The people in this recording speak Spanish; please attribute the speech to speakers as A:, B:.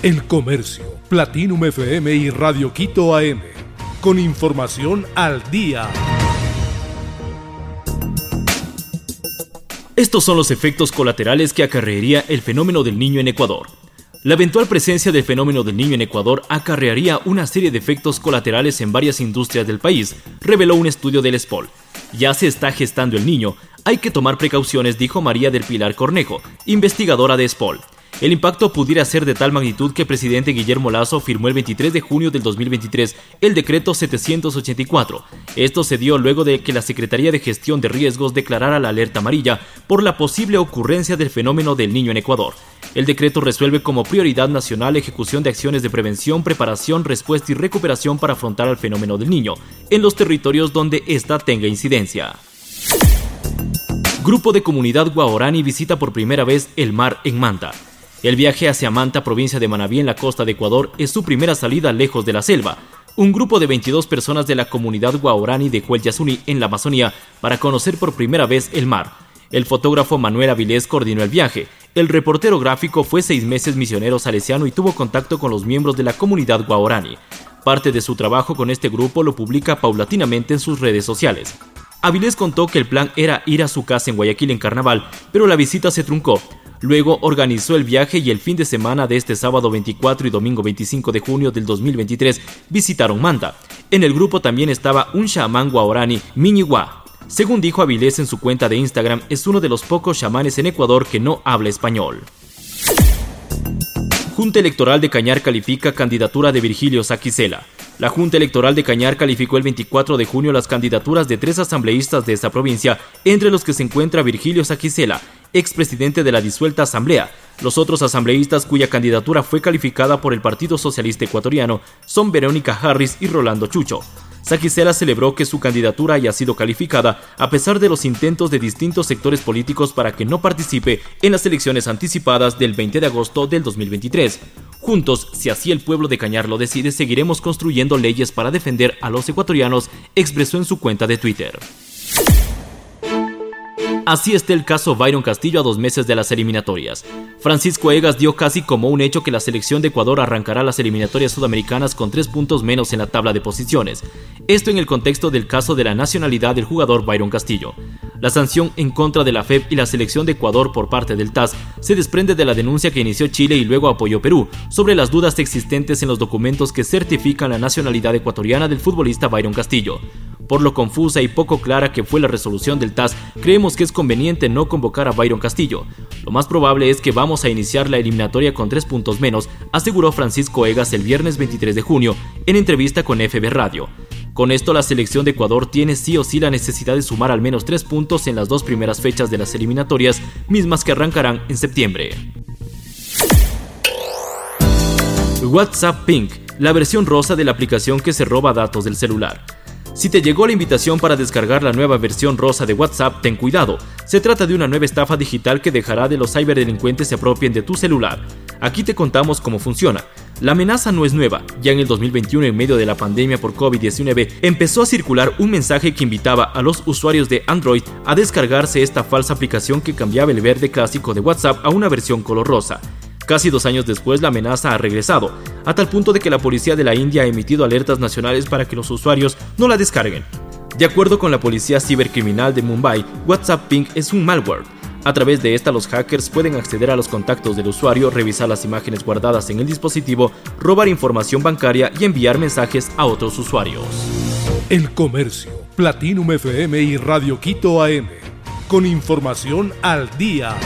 A: El Comercio, Platinum FM y Radio Quito AM. Con información al día.
B: Estos son los efectos colaterales que acarrearía el fenómeno del niño en Ecuador. La eventual presencia del fenómeno del niño en Ecuador acarrearía una serie de efectos colaterales en varias industrias del país, reveló un estudio del SPOL. Ya se está gestando el niño, hay que tomar precauciones, dijo María del Pilar Cornejo, investigadora de SPOL. El impacto pudiera ser de tal magnitud que el presidente Guillermo Lazo firmó el 23 de junio del 2023 el decreto 784. Esto se dio luego de que la Secretaría de Gestión de Riesgos declarara la alerta amarilla por la posible ocurrencia del fenómeno del niño en Ecuador. El decreto resuelve como prioridad nacional ejecución de acciones de prevención, preparación, respuesta y recuperación para afrontar al fenómeno del niño en los territorios donde ésta tenga incidencia. Grupo de comunidad Guaorani visita por primera vez el mar en Manta. El viaje hacia Manta, provincia de Manabí, en la costa de Ecuador, es su primera salida lejos de la selva. Un grupo de 22 personas de la comunidad guaorani de Yasuní, en la Amazonía, para conocer por primera vez el mar. El fotógrafo Manuel Avilés coordinó el viaje. El reportero gráfico fue seis meses misionero salesiano y tuvo contacto con los miembros de la comunidad guaorani. Parte de su trabajo con este grupo lo publica paulatinamente en sus redes sociales. Avilés contó que el plan era ir a su casa en Guayaquil en carnaval, pero la visita se truncó. Luego organizó el viaje y el fin de semana de este sábado 24 y domingo 25 de junio del 2023 visitaron Manta. En el grupo también estaba un chamán guaorani, Miñigua. Según dijo Avilés en su cuenta de Instagram, es uno de los pocos chamanes en Ecuador que no habla español. Junta Electoral de Cañar califica candidatura de Virgilio Saquicela. La Junta Electoral de Cañar calificó el 24 de junio las candidaturas de tres asambleístas de esta provincia, entre los que se encuentra Virgilio Saquicela, expresidente de la disuelta Asamblea. Los otros asambleístas cuya candidatura fue calificada por el Partido Socialista Ecuatoriano son Verónica Harris y Rolando Chucho. Saquicela celebró que su candidatura haya sido calificada a pesar de los intentos de distintos sectores políticos para que no participe en las elecciones anticipadas del 20 de agosto del 2023. Juntos, si así el pueblo de Cañar lo decide, seguiremos construyendo leyes para defender a los ecuatorianos, expresó en su cuenta de Twitter. Así está el caso Byron Castillo a dos meses de las eliminatorias. Francisco Egas dio casi como un hecho que la selección de Ecuador arrancará las eliminatorias sudamericanas con tres puntos menos en la tabla de posiciones. Esto en el contexto del caso de la nacionalidad del jugador Byron Castillo. La sanción en contra de la FEP y la selección de Ecuador por parte del TAS se desprende de la denuncia que inició Chile y luego apoyó Perú sobre las dudas existentes en los documentos que certifican la nacionalidad ecuatoriana del futbolista Byron Castillo. Por lo confusa y poco clara que fue la resolución del TAS, creemos que es conveniente no convocar a Byron Castillo. Lo más probable es que vamos a iniciar la eliminatoria con tres puntos menos, aseguró Francisco Egas el viernes 23 de junio en entrevista con FB Radio. Con esto la selección de Ecuador tiene sí o sí la necesidad de sumar al menos tres puntos en las dos primeras fechas de las eliminatorias, mismas que arrancarán en septiembre. WhatsApp Pink, la versión rosa de la aplicación que se roba datos del celular. Si te llegó la invitación para descargar la nueva versión rosa de WhatsApp, ten cuidado. Se trata de una nueva estafa digital que dejará de los ciberdelincuentes se apropien de tu celular. Aquí te contamos cómo funciona. La amenaza no es nueva. Ya en el 2021, en medio de la pandemia por COVID-19, empezó a circular un mensaje que invitaba a los usuarios de Android a descargarse esta falsa aplicación que cambiaba el verde clásico de WhatsApp a una versión color rosa. Casi dos años después, la amenaza ha regresado, a tal punto de que la policía de la India ha emitido alertas nacionales para que los usuarios no la descarguen. De acuerdo con la policía cibercriminal de Mumbai, WhatsApp Pink es un malware. A través de esta, los hackers pueden acceder a los contactos del usuario, revisar las imágenes guardadas en el dispositivo, robar información bancaria y enviar mensajes a otros usuarios.
A: El Comercio, Platinum FM y Radio Quito AM. Con información al día.